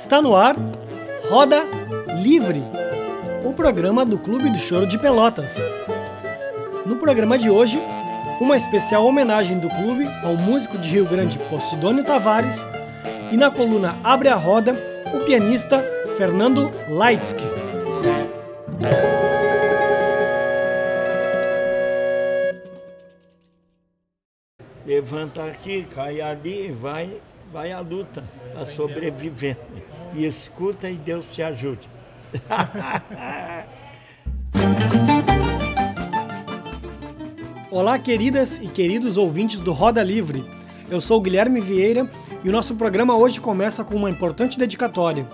Está no ar Roda Livre, o programa do Clube do Choro de Pelotas. No programa de hoje, uma especial homenagem do clube ao músico de Rio Grande Posidônio Tavares e na coluna Abre a Roda, o pianista Fernando Leitsky. Levanta aqui, cai ali, vai, vai à luta, a sobreviver. E escuta e Deus te ajude. Olá, queridas e queridos ouvintes do Roda Livre. Eu sou Guilherme Vieira e o nosso programa hoje começa com uma importante dedicatória.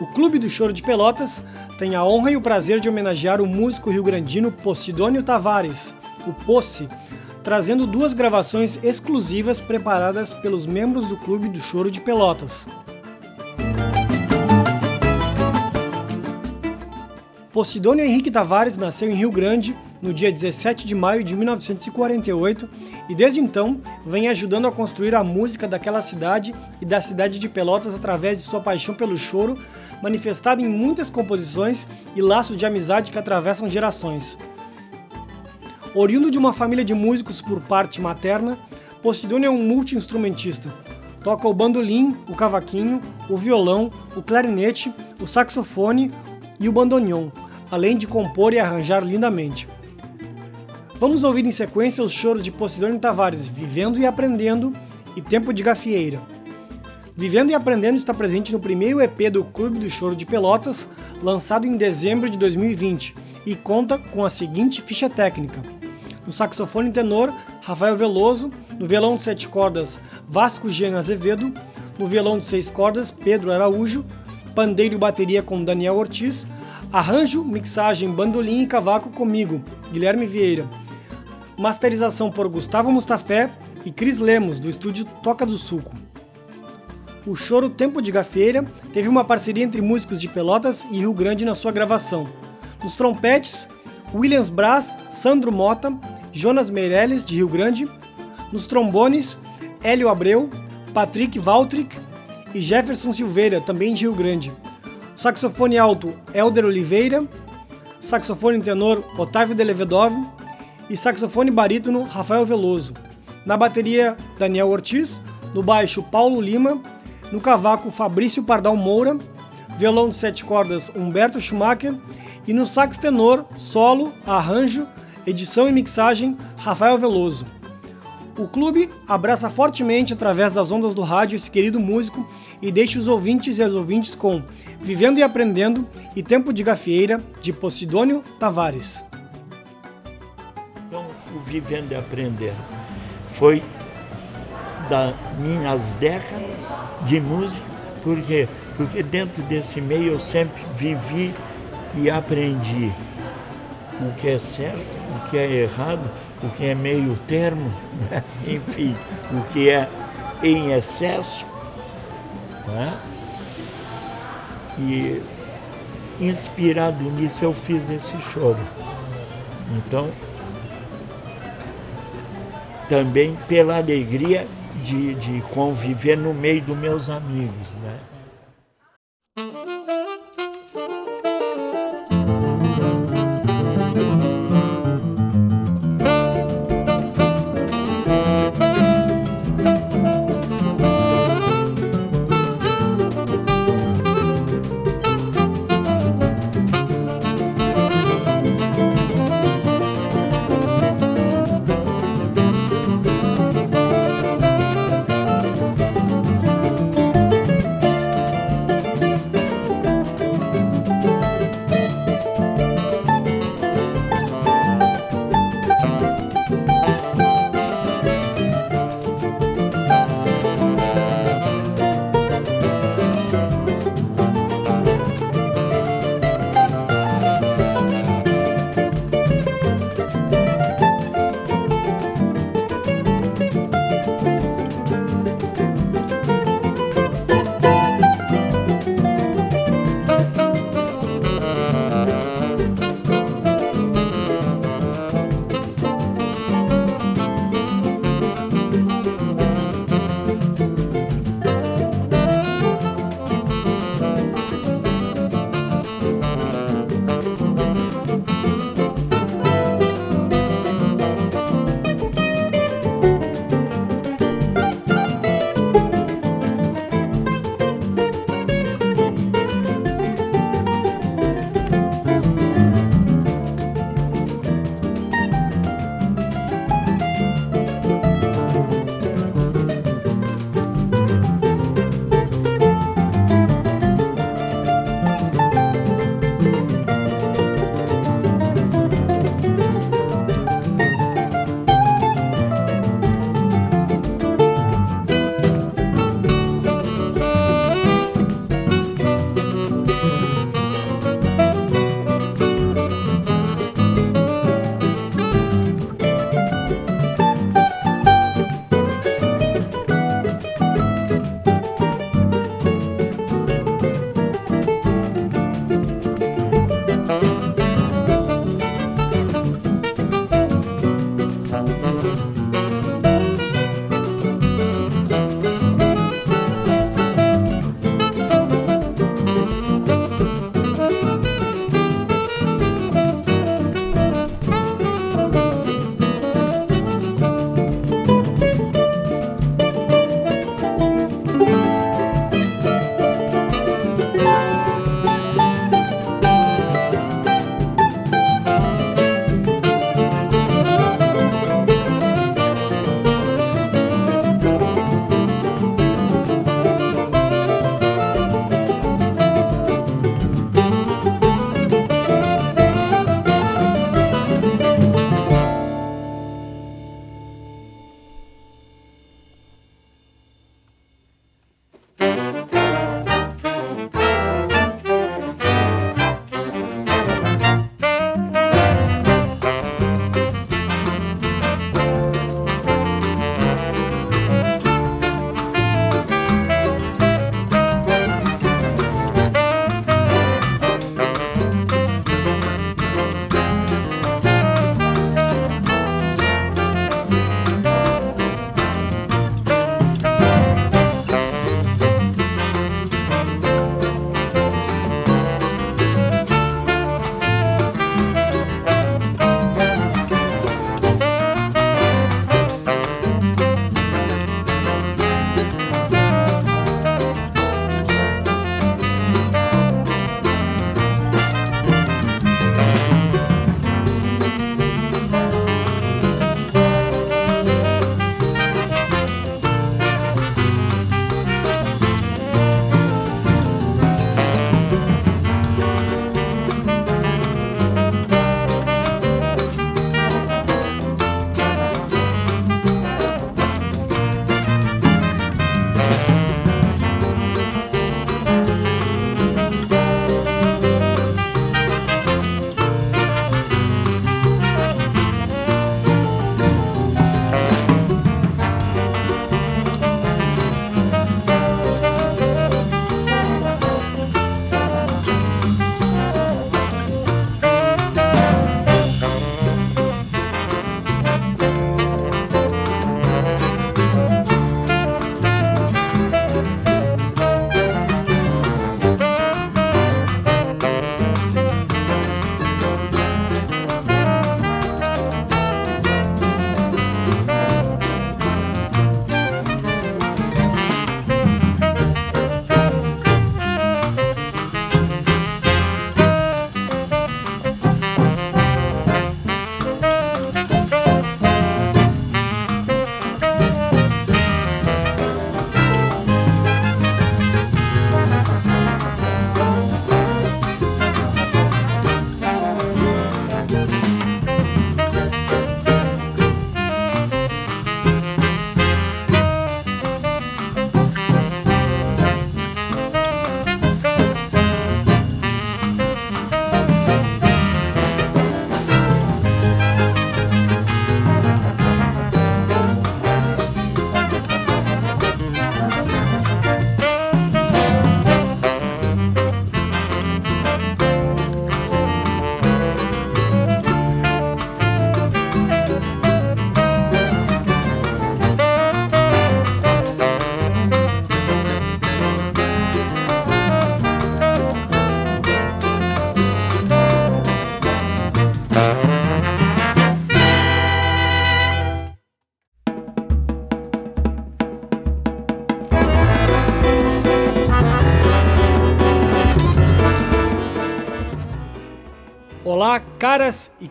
O Clube do Choro de Pelotas tem a honra e o prazer de homenagear o músico rio-grandino Posidônio Tavares, o Posse, trazendo duas gravações exclusivas preparadas pelos membros do Clube do Choro de Pelotas. Posidônio Henrique Tavares nasceu em Rio Grande no dia 17 de maio de 1948 e desde então vem ajudando a construir a música daquela cidade e da cidade de Pelotas através de sua paixão pelo choro, manifestada em muitas composições e laços de amizade que atravessam gerações. Oriundo de uma família de músicos por parte materna, Posidônio é um multi-instrumentista. Toca o bandolim, o cavaquinho, o violão, o clarinete, o saxofone e o bandoneon, além de compor e arranjar lindamente. Vamos ouvir em sequência os choros de Posidônio Tavares, Vivendo e Aprendendo e Tempo de Gafieira. Vivendo e Aprendendo está presente no primeiro EP do Clube do Choro de Pelotas, lançado em dezembro de 2020, e conta com a seguinte ficha técnica. No saxofone tenor, Rafael Veloso, no violão de sete cordas, Vasco Jean Azevedo, no violão de seis cordas, Pedro Araújo, pandeiro e bateria com Daniel Ortiz, arranjo, mixagem, bandolim e cavaco comigo, Guilherme Vieira. Masterização por Gustavo Mustafé e Cris Lemos, do estúdio Toca do Suco. O Choro Tempo de Gafeira teve uma parceria entre músicos de Pelotas e Rio Grande na sua gravação. Nos trompetes, Williams Brás, Sandro Mota, Jonas Meirelles, de Rio Grande. Nos trombones, Hélio Abreu, Patrick Valtrick e Jefferson Silveira, também de Rio Grande. Saxofone alto, Elder Oliveira. Saxofone tenor, Otávio Delevedov. E saxofone barítono, Rafael Veloso. Na bateria, Daniel Ortiz. No baixo, Paulo Lima. No cavaco, Fabrício Pardal Moura. Violão de sete cordas, Humberto Schumacher. E no sax tenor, solo, arranjo, edição e mixagem, Rafael Veloso. O clube abraça fortemente através das ondas do rádio esse querido músico e deixa os ouvintes e as ouvintes com Vivendo e Aprendendo e Tempo de Gafieira, de Posidônio Tavares. Então, o Vivendo e Aprendendo foi das minhas décadas de música, por quê? Porque dentro desse meio eu sempre vivi e aprendi o que é certo, o que é errado, o que é meio termo, né? enfim, o que é em excesso. Né? E inspirado nisso eu fiz esse choro. Então, também pela alegria de, de conviver no meio dos meus amigos. Né?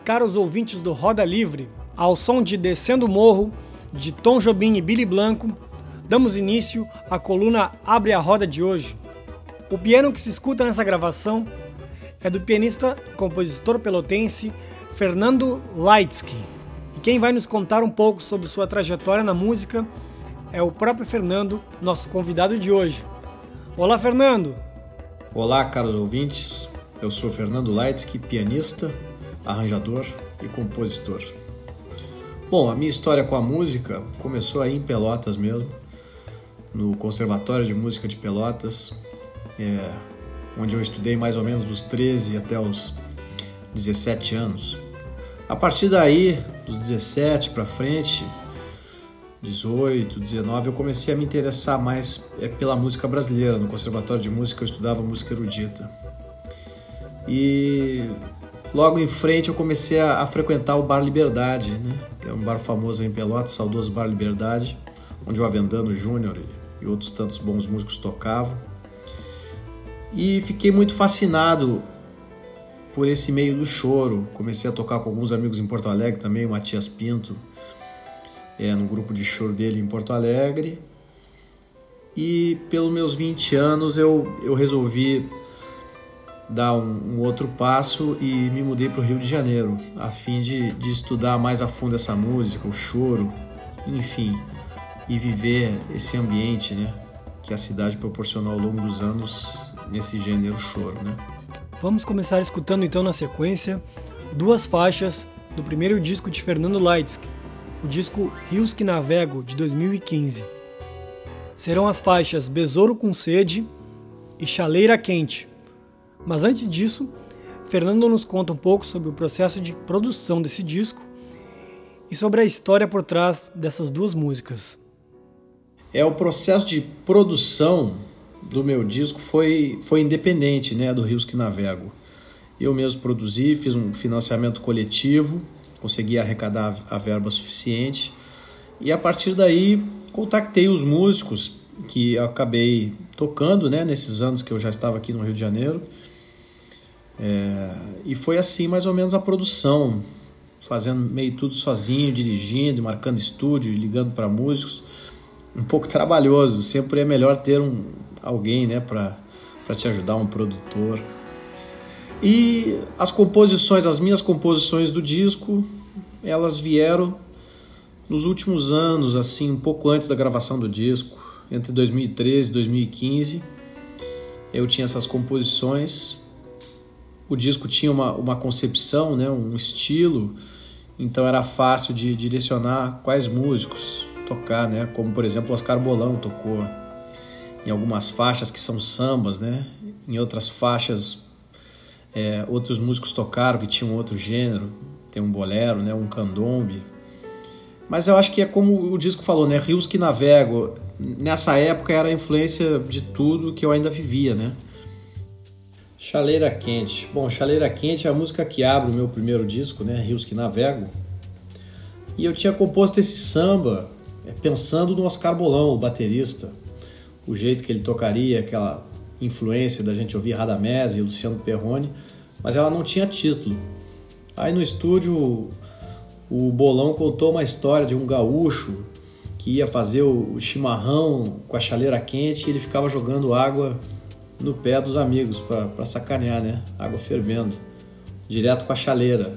Caros ouvintes do Roda Livre. Ao som de Descendo o Morro, de Tom Jobim e Billy Blanco, damos início à coluna Abre a Roda de hoje. O piano que se escuta nessa gravação é do pianista e compositor pelotense Fernando Leitsky. E quem vai nos contar um pouco sobre sua trajetória na música é o próprio Fernando, nosso convidado de hoje. Olá, Fernando! Olá, caros ouvintes. Eu sou Fernando Leitsky, pianista, arranjador e compositor. Bom, a minha história com a música começou aí em Pelotas mesmo, no Conservatório de Música de Pelotas, é, onde eu estudei mais ou menos dos 13 até os 17 anos. A partir daí, dos 17 para frente, 18, 19, eu comecei a me interessar mais é, pela música brasileira. No Conservatório de Música eu estudava música erudita. E logo em frente eu comecei a, a frequentar o Bar Liberdade, né? é um bar famoso em Pelotas, saudoso Bar Liberdade, onde o Avendano Júnior e outros tantos bons músicos tocavam. E fiquei muito fascinado por esse meio do choro. Comecei a tocar com alguns amigos em Porto Alegre também, o Matias Pinto, é, no grupo de choro dele em Porto Alegre. E pelos meus 20 anos eu, eu resolvi dar um, um outro passo e me mudei para o Rio de Janeiro, a fim de, de estudar mais a fundo essa música, o choro, enfim, e viver esse ambiente né, que a cidade proporcionou ao longo dos anos nesse gênero choro. Né? Vamos começar escutando então na sequência duas faixas do primeiro disco de Fernando Leitsky, o disco Rios que Navego, de 2015. Serão as faixas Besouro com Sede e Chaleira Quente. Mas antes disso, Fernando nos conta um pouco sobre o processo de produção desse disco e sobre a história por trás dessas duas músicas. É o processo de produção do meu disco foi, foi independente né, do Rios que Navego. Eu mesmo produzi, fiz um financiamento coletivo consegui arrecadar a verba suficiente e a partir daí contactei os músicos que acabei tocando né, nesses anos que eu já estava aqui no Rio de Janeiro. É, e foi assim mais ou menos a produção, fazendo meio tudo sozinho, dirigindo, marcando estúdio, ligando para músicos. Um pouco trabalhoso, sempre é melhor ter um, alguém né, para te ajudar, um produtor. E as composições, as minhas composições do disco, elas vieram nos últimos anos, assim, um pouco antes da gravação do disco, entre 2013 e 2015. Eu tinha essas composições. O disco tinha uma, uma concepção, né, um estilo, então era fácil de direcionar quais músicos tocar, né? Como por exemplo Oscar Bolão tocou em algumas faixas que são sambas, né? Em outras faixas é, outros músicos tocaram que tinham outro gênero, tem um bolero, né, um candombe. Mas eu acho que é como o disco falou, né, rios que navego. Nessa época era a influência de tudo que eu ainda vivia, né? Chaleira Quente. Bom, Chaleira Quente é a música que abre o meu primeiro disco, né, Rios que Navego. E eu tinha composto esse samba é, pensando no Oscar Bolão, o baterista, o jeito que ele tocaria, aquela influência da gente ouvir Radamés e Luciano Perrone, mas ela não tinha título. Aí no estúdio o Bolão contou uma história de um gaúcho que ia fazer o chimarrão com a chaleira quente e ele ficava jogando água no pé dos amigos para sacanear, né? Água fervendo, direto com a chaleira.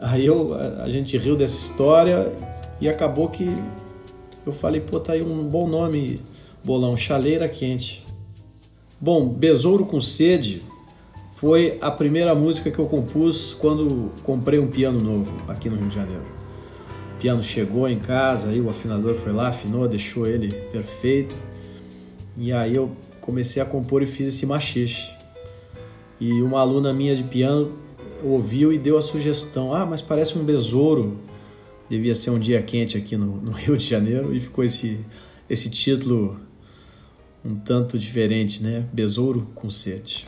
Aí eu, a gente riu dessa história e acabou que eu falei, pô, tá aí um bom nome, bolão, chaleira quente. Bom, Besouro com Sede foi a primeira música que eu compus quando comprei um piano novo aqui no Rio de Janeiro. O piano chegou em casa, aí o afinador foi lá, afinou, deixou ele perfeito. E aí eu comecei a compor e fiz esse machixe. E uma aluna minha de piano ouviu e deu a sugestão: ah, mas parece um besouro. Devia ser um dia quente aqui no, no Rio de Janeiro e ficou esse, esse título um tanto diferente, né? Besouro com sede.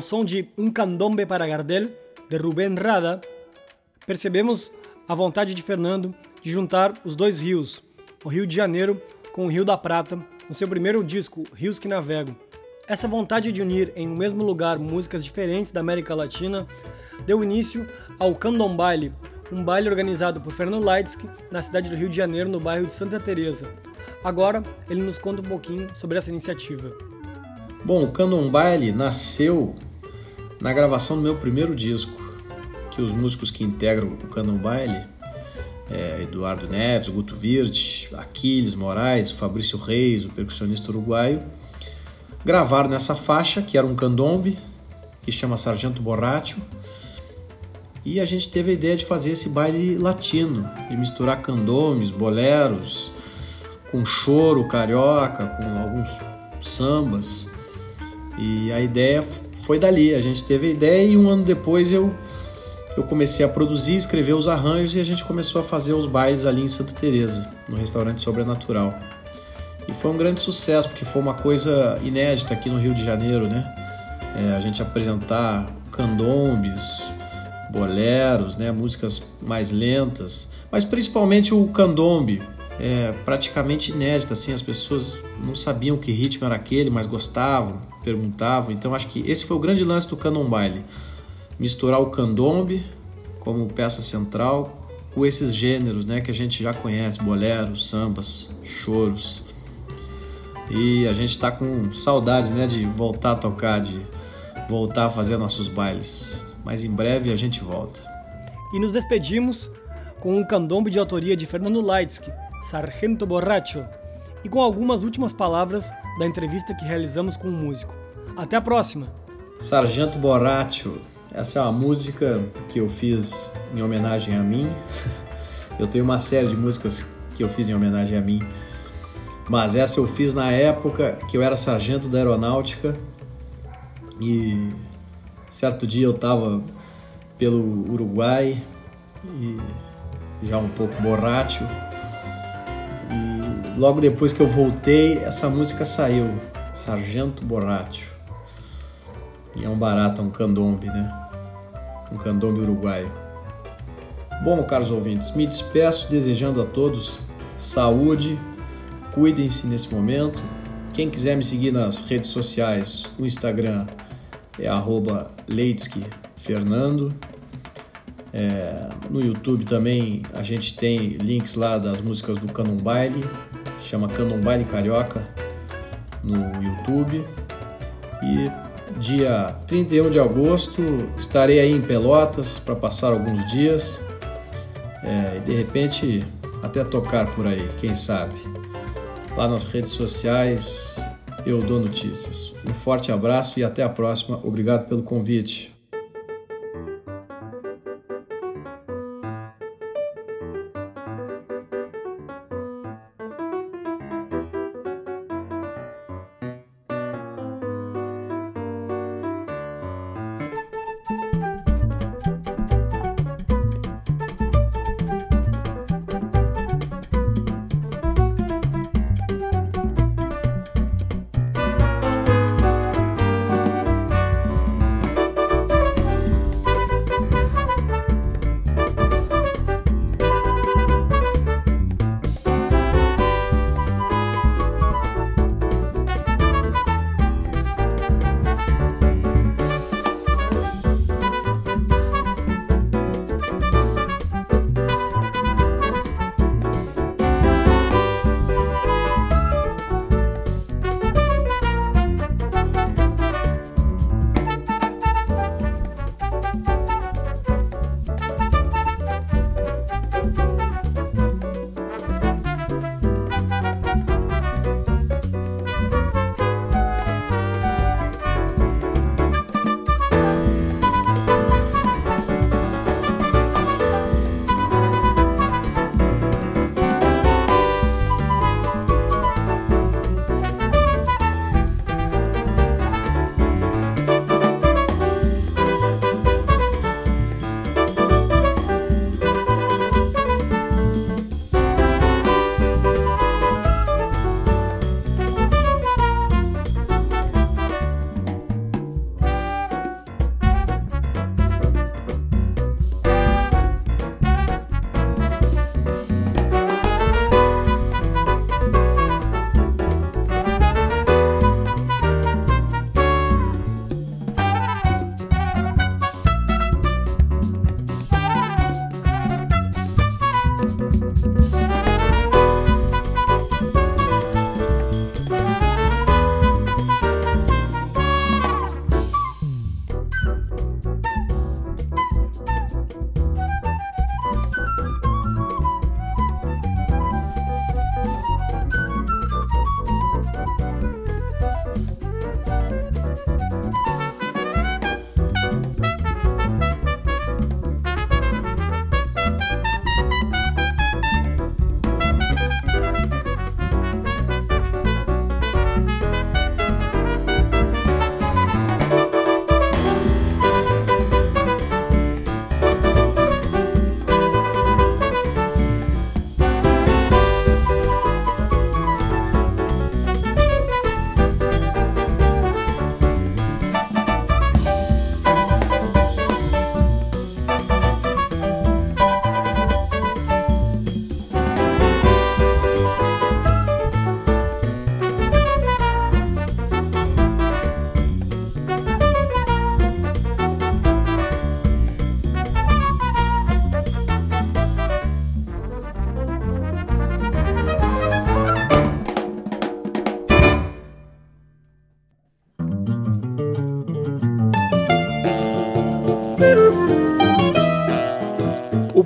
Ao som de Um Candombe para Gardel, de Rubén Rada, percebemos a vontade de Fernando de juntar os dois rios, o Rio de Janeiro com o Rio da Prata, no seu primeiro disco, Rios que Navego. Essa vontade de unir em um mesmo lugar músicas diferentes da América Latina deu início ao Candombaile, um baile organizado por Fernando Leitsky na cidade do Rio de Janeiro, no bairro de Santa Teresa. Agora, ele nos conta um pouquinho sobre essa iniciativa. Bom, o Candombaile nasceu na gravação do meu primeiro disco, que os músicos que integram o Candombaile é, Eduardo Neves, Guto Virte, Aquiles Moraes, Fabrício Reis, o percussionista uruguaio, gravaram nessa faixa, que era um candombe, que chama Sargento Borracho, e a gente teve a ideia de fazer esse baile latino, de misturar candombes, boleros, com choro carioca, com alguns sambas. E a ideia foi dali, a gente teve a ideia e um ano depois eu eu comecei a produzir, escrever os arranjos e a gente começou a fazer os bailes ali em Santa Teresa, no restaurante Sobrenatural. E foi um grande sucesso, porque foi uma coisa inédita aqui no Rio de Janeiro, né? É, a gente apresentar candombes, boleros, né? músicas mais lentas, mas principalmente o candombe, é praticamente inédito, assim, as pessoas não sabiam que ritmo era aquele, mas gostavam, perguntavam. Então acho que esse foi o grande lance do candombaile misturar o candombe como peça central com esses gêneros né, que a gente já conhece, boleros, sambas, choros. E a gente está com saudade né, de voltar a tocar, de voltar a fazer nossos bailes. Mas em breve a gente volta. E nos despedimos com um candombe de autoria de Fernando Leitsky, Sargento Borracho, e com algumas últimas palavras da entrevista que realizamos com o músico. Até a próxima! Sargento Borracho essa é uma música que eu fiz em homenagem a mim. Eu tenho uma série de músicas que eu fiz em homenagem a mim, mas essa eu fiz na época que eu era sargento da aeronáutica e certo dia eu estava pelo Uruguai e já um pouco borracho logo depois que eu voltei essa música saiu Sargento Borracho e é um barato, é um candombe, né? Um candombe uruguaio. Bom, caros ouvintes, me despeço desejando a todos saúde, cuidem-se nesse momento. Quem quiser me seguir nas redes sociais, o Instagram é @leitskyfernando. É, no YouTube também a gente tem links lá das músicas do Canon Baile, chama Canon Baile Carioca no YouTube. E dia 31 de agosto, estarei aí em Pelotas para passar alguns dias é, e de repente até tocar por aí, quem sabe. Lá nas redes sociais eu dou notícias. Um forte abraço e até a próxima. Obrigado pelo convite.